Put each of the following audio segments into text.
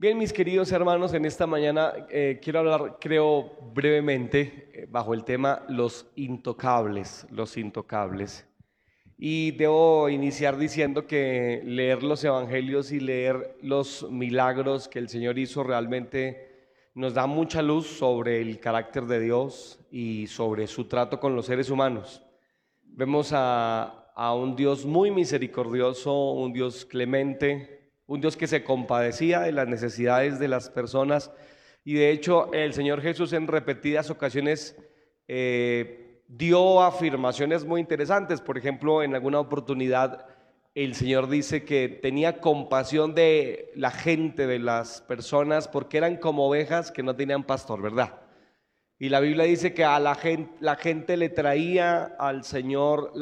Bien, mis queridos hermanos, en esta mañana eh, quiero hablar, creo, brevemente eh, bajo el tema los intocables, los intocables. Y debo iniciar diciendo que leer los evangelios y leer los milagros que el Señor hizo realmente nos da mucha luz sobre el carácter de Dios y sobre su trato con los seres humanos. Vemos a, a un Dios muy misericordioso, un Dios clemente, un Dios que se compadecía de las necesidades de las personas. Y de hecho el Señor Jesús en repetidas ocasiones eh, dio afirmaciones muy interesantes. Por ejemplo, en alguna oportunidad el Señor dice que tenía compasión de la gente, de las personas, porque eran como ovejas que no tenían pastor, ¿verdad? Y la Biblia dice que a la gente, la gente le traía al Señor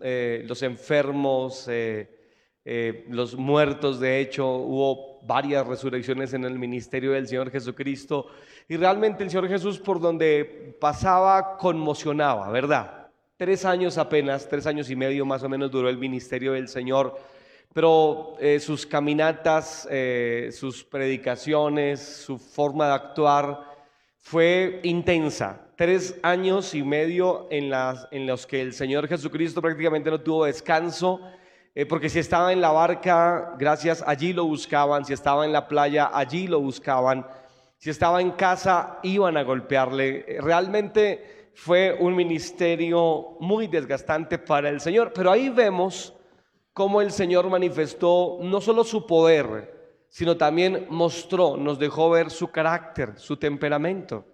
eh, los enfermos, eh, eh, los muertos, de hecho, hubo varias resurrecciones en el ministerio del Señor Jesucristo y realmente el Señor Jesús por donde pasaba conmocionaba, ¿verdad? Tres años apenas, tres años y medio más o menos duró el ministerio del Señor, pero eh, sus caminatas, eh, sus predicaciones, su forma de actuar fue intensa. Tres años y medio en, las, en los que el Señor Jesucristo prácticamente no tuvo descanso eh, porque si estaba en la barca, gracias, allí lo buscaban, si estaba en la playa, allí lo buscaban, si estaba en casa, iban a golpearle. Eh, realmente fue un ministerio muy desgastante para el Señor, pero ahí vemos cómo el Señor manifestó no solo su poder, sino también mostró, nos dejó ver su carácter, su temperamento.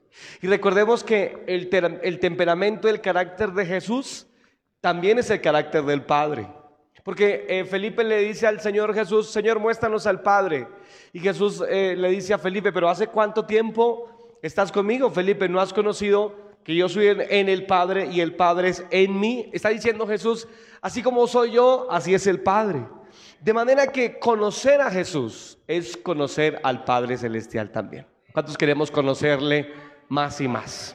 Y recordemos que el, el temperamento, el carácter de Jesús, también es el carácter del Padre. Porque eh, Felipe le dice al Señor Jesús, Señor, muéstranos al Padre. Y Jesús eh, le dice a Felipe, pero ¿hace cuánto tiempo estás conmigo, Felipe? ¿No has conocido que yo soy en el Padre y el Padre es en mí? Está diciendo Jesús, así como soy yo, así es el Padre. De manera que conocer a Jesús es conocer al Padre Celestial también. ¿Cuántos queremos conocerle más y más?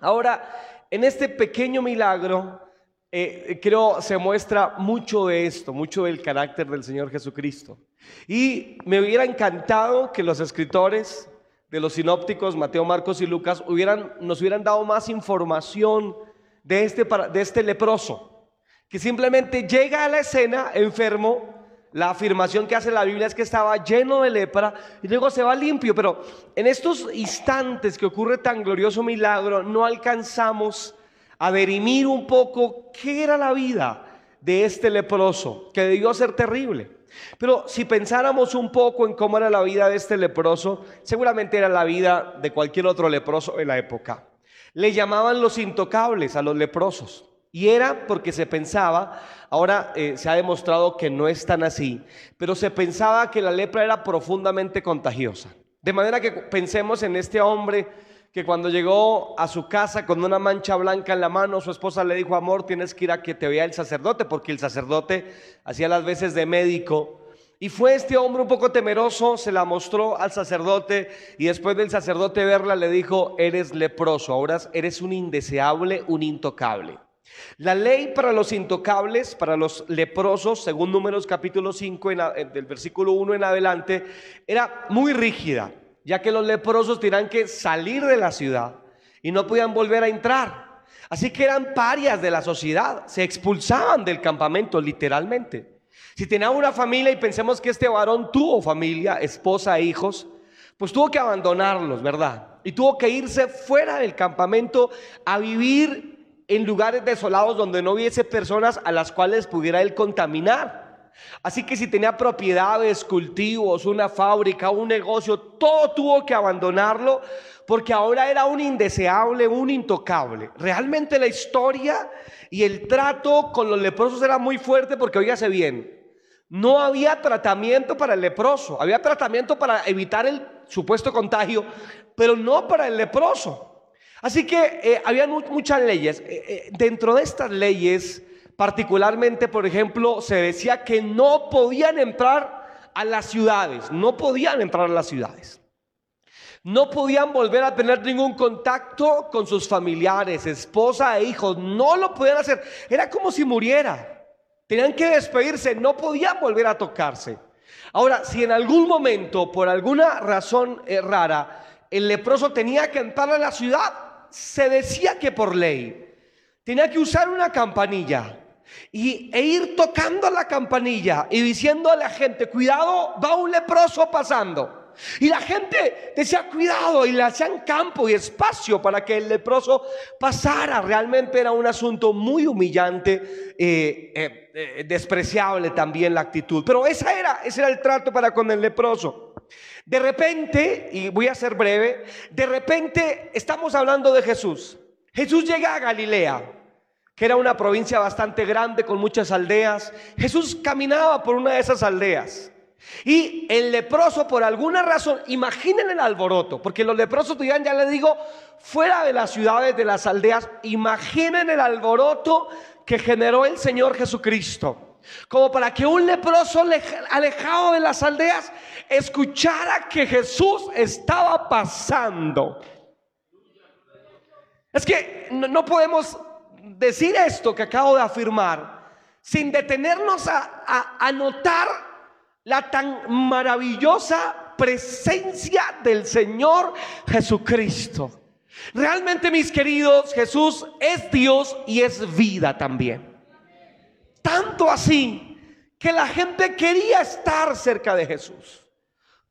Ahora, en este pequeño milagro, eh, creo se muestra mucho de esto, mucho del carácter del Señor Jesucristo. Y me hubiera encantado que los escritores de los sinópticos, Mateo, Marcos y Lucas, nos hubieran dado más información de este, de este leproso, que simplemente llega a la escena enfermo, la afirmación que hace la Biblia es que estaba lleno de lepra y luego se va limpio, pero en estos instantes que ocurre tan glorioso milagro no alcanzamos a derimir un poco qué era la vida de este leproso, que debió ser terrible. Pero si pensáramos un poco en cómo era la vida de este leproso, seguramente era la vida de cualquier otro leproso de la época. Le llamaban los intocables a los leprosos. Y era porque se pensaba, ahora eh, se ha demostrado que no es tan así, pero se pensaba que la lepra era profundamente contagiosa. De manera que pensemos en este hombre que cuando llegó a su casa con una mancha blanca en la mano, su esposa le dijo, amor, tienes que ir a que te vea el sacerdote, porque el sacerdote hacía las veces de médico. Y fue este hombre un poco temeroso, se la mostró al sacerdote y después del sacerdote verla le dijo, eres leproso, ahora eres un indeseable, un intocable. La ley para los intocables, para los leprosos, según números capítulo 5, del versículo 1 en adelante, era muy rígida ya que los leprosos tenían que salir de la ciudad y no podían volver a entrar. Así que eran parias de la sociedad, se expulsaban del campamento literalmente. Si tenía una familia y pensemos que este varón tuvo familia, esposa e hijos, pues tuvo que abandonarlos, ¿verdad? Y tuvo que irse fuera del campamento a vivir en lugares desolados donde no hubiese personas a las cuales pudiera él contaminar. Así que si tenía propiedades, cultivos, una fábrica, un negocio, todo tuvo que abandonarlo porque ahora era un indeseable, un intocable. Realmente la historia y el trato con los leprosos era muy fuerte porque, oígase bien, no había tratamiento para el leproso, había tratamiento para evitar el supuesto contagio, pero no para el leproso. Así que eh, había muchas leyes. Eh, eh, dentro de estas leyes, Particularmente, por ejemplo, se decía que no podían entrar a las ciudades, no podían entrar a las ciudades. No podían volver a tener ningún contacto con sus familiares, esposa e hijos, no lo podían hacer. Era como si muriera. Tenían que despedirse, no podían volver a tocarse. Ahora, si en algún momento, por alguna razón eh, rara, el leproso tenía que entrar a la ciudad, se decía que por ley tenía que usar una campanilla y, e ir tocando la campanilla y diciendo a la gente, cuidado, va un leproso pasando. Y la gente decía, cuidado, y le hacían campo y espacio para que el leproso pasara. Realmente era un asunto muy humillante, eh, eh, eh, despreciable también la actitud. Pero esa era, ese era el trato para con el leproso. De repente, y voy a ser breve, de repente estamos hablando de Jesús. Jesús llega a Galilea que era una provincia bastante grande con muchas aldeas. Jesús caminaba por una de esas aldeas. Y el leproso, por alguna razón, imaginen el alboroto, porque los leprosos vivían, ya les digo, fuera de las ciudades, de las aldeas, imaginen el alboroto que generó el Señor Jesucristo. Como para que un leproso alejado de las aldeas escuchara que Jesús estaba pasando. Es que no podemos decir esto que acabo de afirmar sin detenernos a, a, notar la tan maravillosa presencia del Señor Jesucristo. Realmente, mis queridos, Jesús es Dios y es vida también. Tanto así que la gente quería estar cerca de Jesús,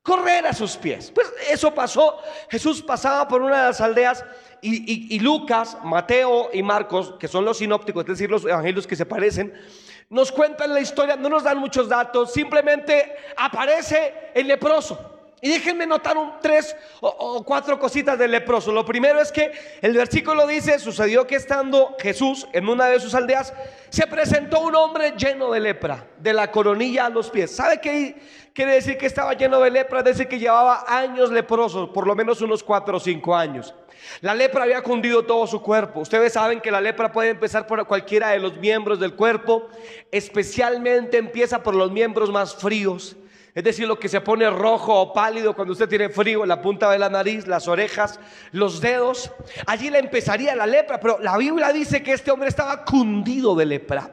correr a sus pies. Pues eso pasó. Jesús pasaba por una de las aldeas y, Lucas, Mateo y Marcos, que son los sinópticos, es decir, los evangelios que se parecen, nos cuentan la historia, no nos dan muchos datos, simplemente aparece el leproso. Y déjenme notar un tres o, cuatro cositas del leproso. Lo primero es que el versículo dice, sucedió que estando Jesús en una de sus aldeas, se presentó un hombre lleno de lepra, de la coronilla a los pies. ¿Sabe qué quiere decir que estaba lleno de lepra? Es decir, que llevaba años leproso, por lo menos unos cuatro o cinco años. La lepra había cundido todo su cuerpo. Ustedes saben que la lepra puede empezar por cualquiera de los miembros del cuerpo, especialmente empieza por los miembros más fríos. Es decir, lo que se pone rojo o pálido cuando usted tiene frío, la punta de la nariz, las orejas, los dedos. Allí le empezaría la lepra, pero la Biblia dice que este hombre estaba cundido de lepra.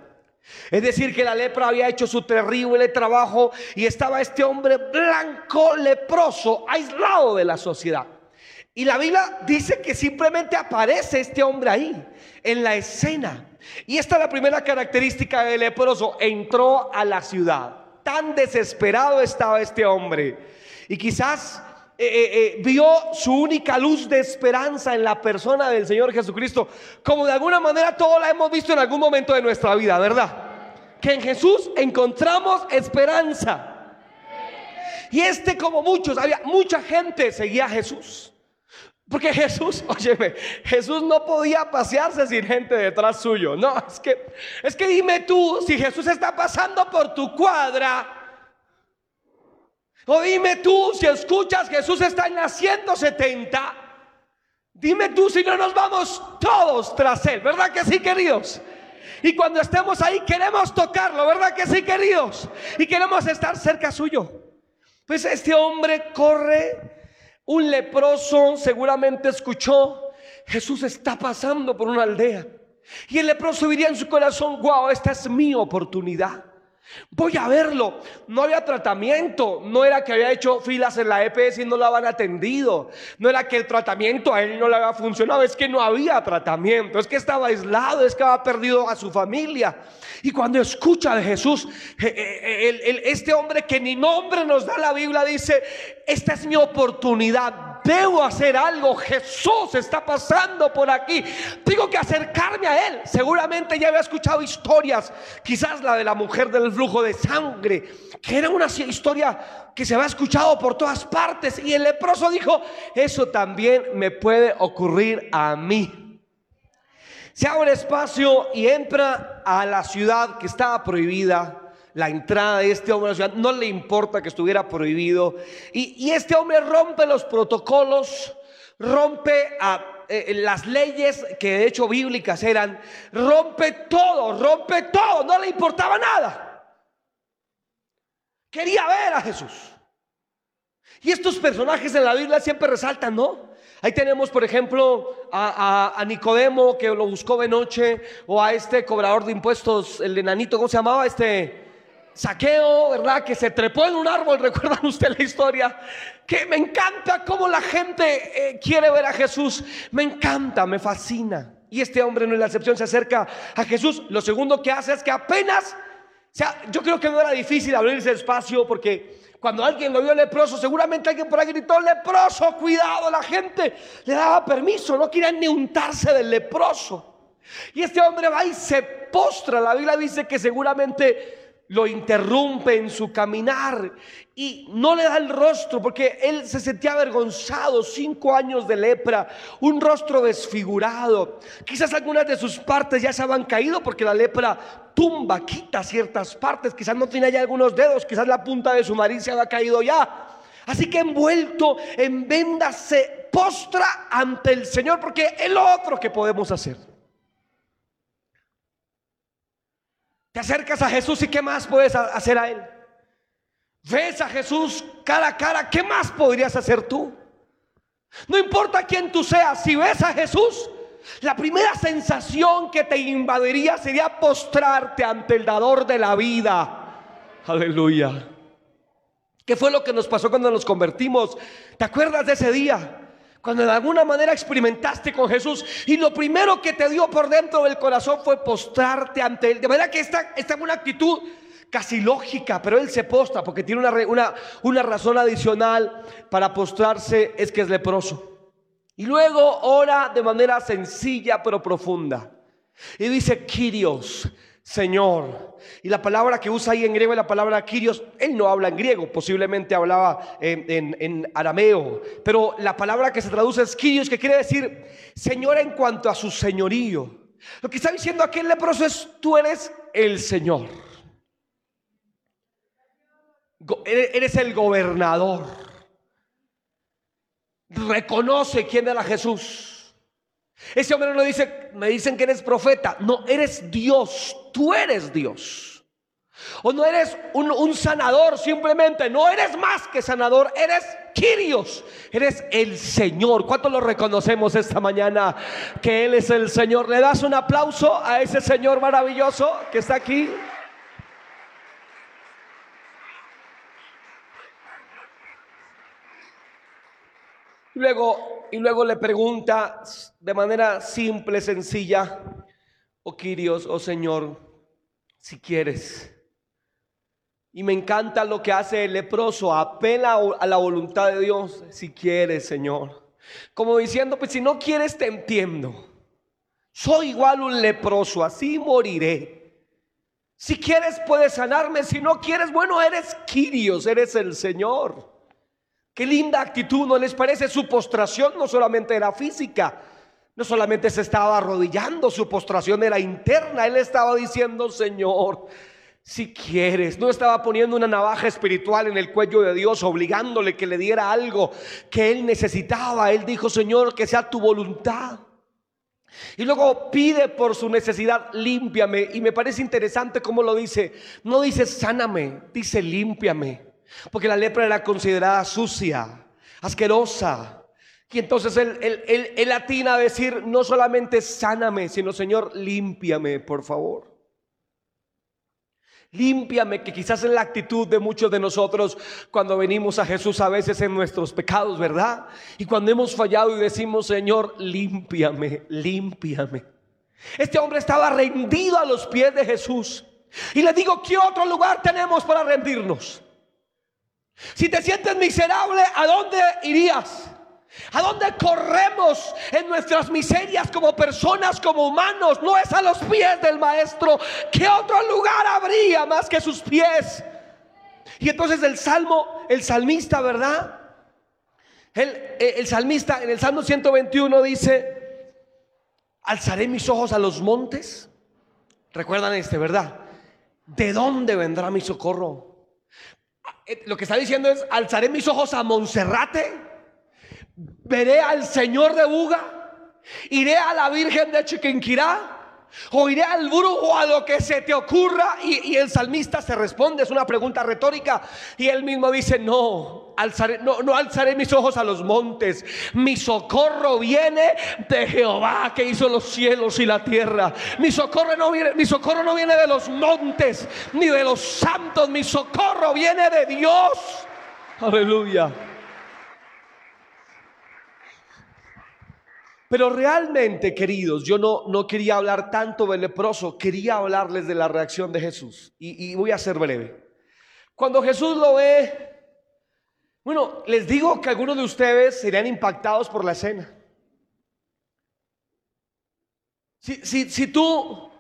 Es decir, que la lepra había hecho su terrible trabajo y estaba este hombre blanco, leproso, aislado de la sociedad. Y la Biblia dice que simplemente aparece este hombre ahí, en la escena. Y esta es la primera característica del leproso. Entró a la ciudad. Tan desesperado estaba este hombre. Y quizás eh, eh, eh, vio su única luz de esperanza en la persona del Señor Jesucristo. Como de alguna manera todos la hemos visto en algún momento de nuestra vida, ¿verdad? Que en Jesús encontramos esperanza. Y este como muchos, había mucha gente seguía a Jesús. Porque Jesús, óyeme, Jesús no podía pasearse sin gente detrás suyo. No, es que, es que dime tú, si Jesús está pasando por tu cuadra, o dime tú, si escuchas, Jesús está en la 170, dime tú si no nos vamos todos tras Él, ¿verdad que sí, queridos? Y cuando estemos ahí queremos tocarlo, ¿verdad que sí, queridos? Y queremos estar cerca suyo. Pues este hombre corre un leproso seguramente escuchó, Jesús está pasando por una aldea. Y el leproso diría en su corazón, wow, esta es mi oportunidad. Voy a verlo. No había tratamiento. No era que había hecho filas en la EPS y no lo habían atendido. No era que el tratamiento a él no le había funcionado. Es que no había tratamiento. Es que estaba aislado. Es que había perdido a su familia. Y cuando escucha de Jesús, eh, eh, este hombre que ni nombre nos da la Biblia dice, esta es mi oportunidad debo hacer algo. Jesús está pasando por aquí. Tengo que acercarme a Él. Seguramente ya había escuchado historias, quizás la de la mujer del flujo de sangre, que era una historia que se había escuchado por todas partes. Y el leproso dijo, eso también me puede ocurrir a mí. Se abre espacio y entra a la ciudad que estaba prohibida la entrada de este hombre a la ciudad, no le importa que estuviera prohibido. Y, este hombre rompe los protocolos, rompe eh, las leyes que de hecho bíblicas eran, rompe todo, rompe todo, no le importaba nada. Quería ver a Jesús. Y estos personajes en la Biblia siempre resaltan, ¿no? Ahí tenemos, por ejemplo, a, a, Nicodemo que lo buscó de noche, o a este cobrador de impuestos, el enanito, ¿cómo se llamaba? Este Saqueo, ¿verdad? Que se trepó en un árbol, ¿recuerdan usted la historia? Que me encanta cómo la gente eh, quiere ver a Jesús. Me encanta, me fascina. Y este hombre no es la excepción, se acerca a Jesús. Lo segundo que hace es que apenas, o sea, yo creo que no era difícil abrirse espacio porque cuando alguien lo vio leproso, seguramente alguien por ahí gritó, leproso, cuidado, la gente le daba permiso, no querían ni untarse del leproso. Y este hombre va y se postra, la Biblia dice que seguramente lo interrumpe en su caminar y no le da el rostro porque él se sentía avergonzado, cinco años de lepra, un rostro desfigurado. Quizás algunas de sus partes ya se habían caído porque la lepra tumba, quita ciertas partes, quizás no tiene ya algunos dedos, quizás la punta de su nariz se había caído ya. Así que envuelto en vendas se postra ante el Señor porque es lo otro que podemos hacer. Te acercas a Jesús y ¿qué más puedes hacer a Él? Ves a Jesús cara a cara, ¿qué más podrías hacer tú? No importa quién tú seas, si ves a Jesús, la primera sensación que te invadiría sería postrarte ante el dador de la vida. Aleluya. ¿Qué fue lo que nos pasó cuando nos convertimos? ¿Te acuerdas de ese día? Cuando de alguna manera experimentaste con Jesús y lo primero que te dio por dentro del corazón fue postrarte ante Él. De manera que esta, esta es una actitud casi lógica, pero Él se postra porque tiene una, una, una razón adicional para postrarse, es que es leproso. Y luego ora de manera sencilla pero profunda. Y dice, Kyrios, Señor. Y la palabra que usa ahí en griego es la palabra Kyrios. Él no habla en griego, posiblemente hablaba en, arameo. Pero la palabra que se traduce es Kyrios, que quiere decir Señor en cuanto a su señorío. Lo que está diciendo aquel leproso es, tú eres el Señor. Eres el gobernador. Reconoce quién era Jesús. Ese hombre no dice, me dicen que eres profeta. No, eres Dios. Tú eres Dios. O no eres un, sanador simplemente. No eres más que sanador. Eres Kyrios. Eres el Señor. ¿Cuánto lo reconocemos esta mañana? Que Él es el Señor. ¿Le das un aplauso a ese Señor maravilloso que está aquí? Luego, y luego le pregunta de manera simple, sencilla, oh Quirios, oh Señor, si quieres. Y me encanta lo que hace el leproso, apela a la voluntad de Dios, si quieres, Señor. Como diciendo, pues si no quieres, te entiendo. Soy igual un leproso, así moriré. Si quieres, puedes sanarme. Si no quieres, bueno, eres Quirios, eres el Señor. Qué linda actitud, ¿no les parece? Su postración no solamente era física, no solamente se estaba arrodillando, su postración era interna. Él estaba diciendo, Señor, si quieres, no estaba poniendo una navaja espiritual en el cuello de Dios, obligándole que le diera algo que él necesitaba. Él dijo, Señor, que sea tu voluntad. Y luego pide por su necesidad, límpiame. Y me parece interesante cómo lo dice. No dice sáname, dice límpiame. Porque la lepra era considerada sucia, asquerosa. Y entonces él, él, él, atina a decir, no solamente sáname, sino Señor, límpiame, por favor. Límpiame, que quizás es la actitud de muchos de nosotros cuando venimos a Jesús a veces en nuestros pecados, ¿verdad? Y cuando hemos fallado y decimos, Señor, límpiame, límpiame. Este hombre estaba rendido a los pies de Jesús. Y le digo, ¿qué otro lugar tenemos para rendirnos? Si te sientes miserable, ¿a dónde irías? ¿A dónde corremos en nuestras miserias como personas, como humanos? No es a los pies del maestro. ¿Qué otro lugar habría más que sus pies? Y entonces el salmo, el salmista, ¿verdad? El, el salmista en el Salmo 121 dice, alzaré mis ojos a los montes. Recuerdan este, ¿verdad? ¿De dónde vendrá mi socorro? Eh, lo que está diciendo es, alzaré mis ojos a Monserrate, veré al Señor de Buga, iré a la Virgen de Chiquinquirá, O al brujo a lo que se te ocurra. Y, el salmista se responde, es una pregunta retórica. Y él mismo dice, no, alzaré, no, no alzaré mis ojos a los montes. Mi socorro viene de Jehová que hizo los cielos y la tierra. Mi socorro no viene, mi socorro no viene de los montes ni de los santos. Mi socorro viene de Dios. Aleluya. Pero realmente, queridos, yo no, no quería hablar tanto del leproso, quería hablarles de la reacción de Jesús. Y, voy a ser breve. Cuando Jesús lo ve, bueno, les digo que algunos de ustedes serían impactados por la escena. Si, si, si tú,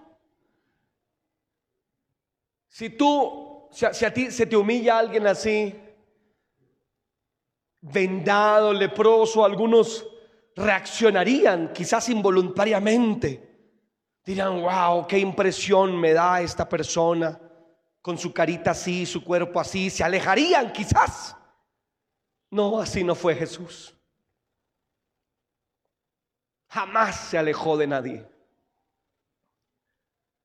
si tú, si a, si a ti se te humilla alguien así, vendado, leproso, algunos reaccionarían quizás involuntariamente. Dirán, wow, qué impresión me da esta persona con su carita así, su cuerpo así. Se alejarían quizás. No, así no fue Jesús. Jamás se alejó de nadie.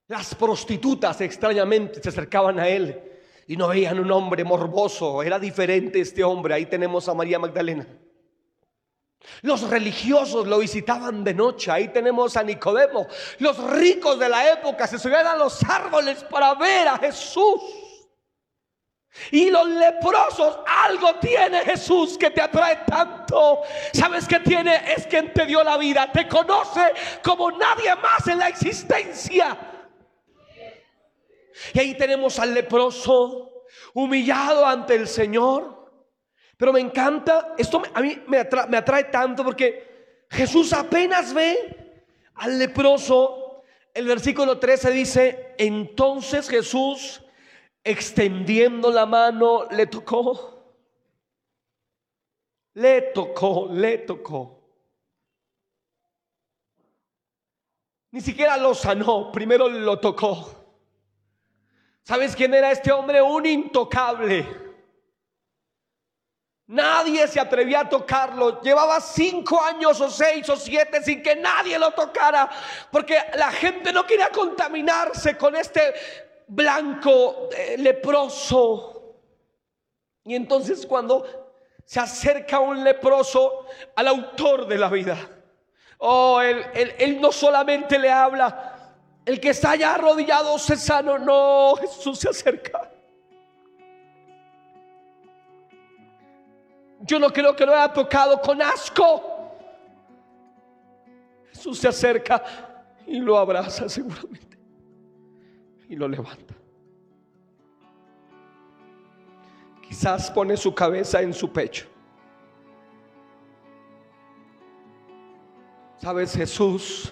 Las prostitutas extrañamente se acercaban a él y no veían un hombre morboso. Era diferente este hombre. Ahí tenemos a María Magdalena. Los religiosos lo visitaban de noche. Ahí tenemos a Nicodemo. Los ricos de la época se subían a los árboles para ver a Jesús. Y los leprosos, algo tiene Jesús que te atrae tanto. ¿Sabes qué tiene? Es quien te dio la vida. Te conoce como nadie más en la existencia. Y ahí tenemos al leproso humillado ante el Señor. Pero me encanta, esto a mí me atrae, tanto porque Jesús apenas ve al leproso. El versículo 13 dice, entonces Jesús, extendiendo la mano, le tocó. Le tocó, le tocó. Ni siquiera lo sanó, primero lo tocó. ¿Sabes quién era este hombre? Un intocable. Nadie se atrevía a tocarlo. Llevaba cinco años o seis o siete sin que nadie lo tocara. Porque la gente no quería contaminarse con este blanco eh, leproso. Y entonces cuando se acerca un leproso al autor de la vida. Oh, él, él no solamente le habla. El que está allá arrodillado se sano. No, Jesús se acerca. Yo no creo que lo haya tocado con asco. Jesús se acerca y lo abraza seguramente. Y lo levanta. Quizás pone su cabeza en su pecho. ¿Sabes, Jesús?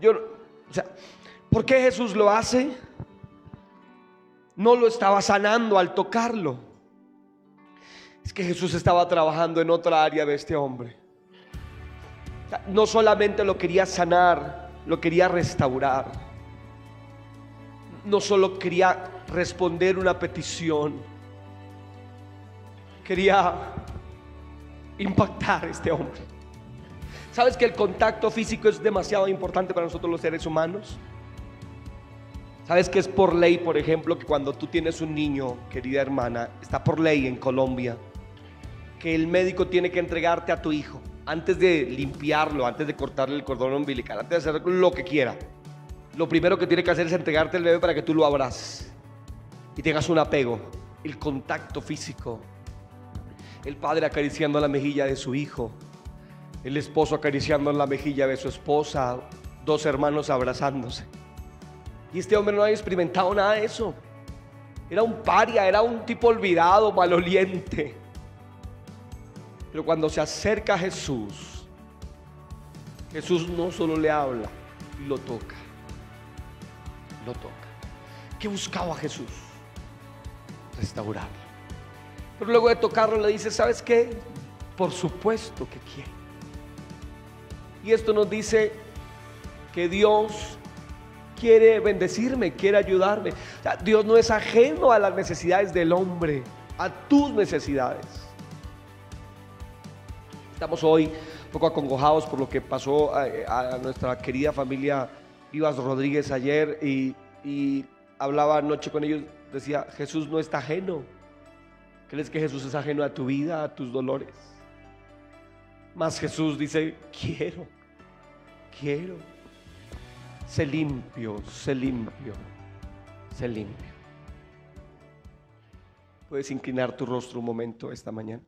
Yo, o sea, ¿por qué Jesús lo hace? No lo estaba sanando al tocarlo. Es que Jesús estaba trabajando en otra área de este hombre. No solamente lo quería sanar, lo quería restaurar. No solo quería responder una petición, quería impactar a este hombre. ¿Sabes que el contacto físico es demasiado importante para nosotros los seres humanos? ¿Sabes que es por ley, por ejemplo, que cuando tú tienes un niño, querida hermana, está por ley en Colombia, que el médico tiene que entregarte a tu hijo antes de limpiarlo, antes de cortarle el cordón umbilical, antes de hacer lo que quiera. Lo primero que tiene que hacer es entregarte al bebé para que tú lo abraces y tengas un apego, el contacto físico. El padre acariciando la mejilla de su hijo, el esposo acariciando la mejilla de su esposa, dos hermanos abrazándose. Y este hombre no había experimentado nada de eso. Era un paria, era un tipo olvidado, maloliente. Pero cuando se acerca a Jesús, Jesús no solo le habla, lo toca. Lo toca. ¿Qué buscaba Jesús? Restaurarlo. Pero luego de tocarlo le dice, ¿sabes qué? Por supuesto que quiere. Y esto nos dice que Dios quiere bendecirme, quiere ayudarme. Dios no es ajeno a las necesidades del hombre, a tus necesidades. Estamos hoy poco acongojados por lo que pasó a, nuestra querida familia Vivas Rodríguez ayer y, hablaba anoche con ellos, decía, Jesús no está ajeno. ¿Crees que Jesús es ajeno a tu vida, a tus dolores? Más Jesús dice, quiero, quiero. Sé limpio, sé limpio, sé limpio. Puedes inclinar tu rostro un momento esta mañana.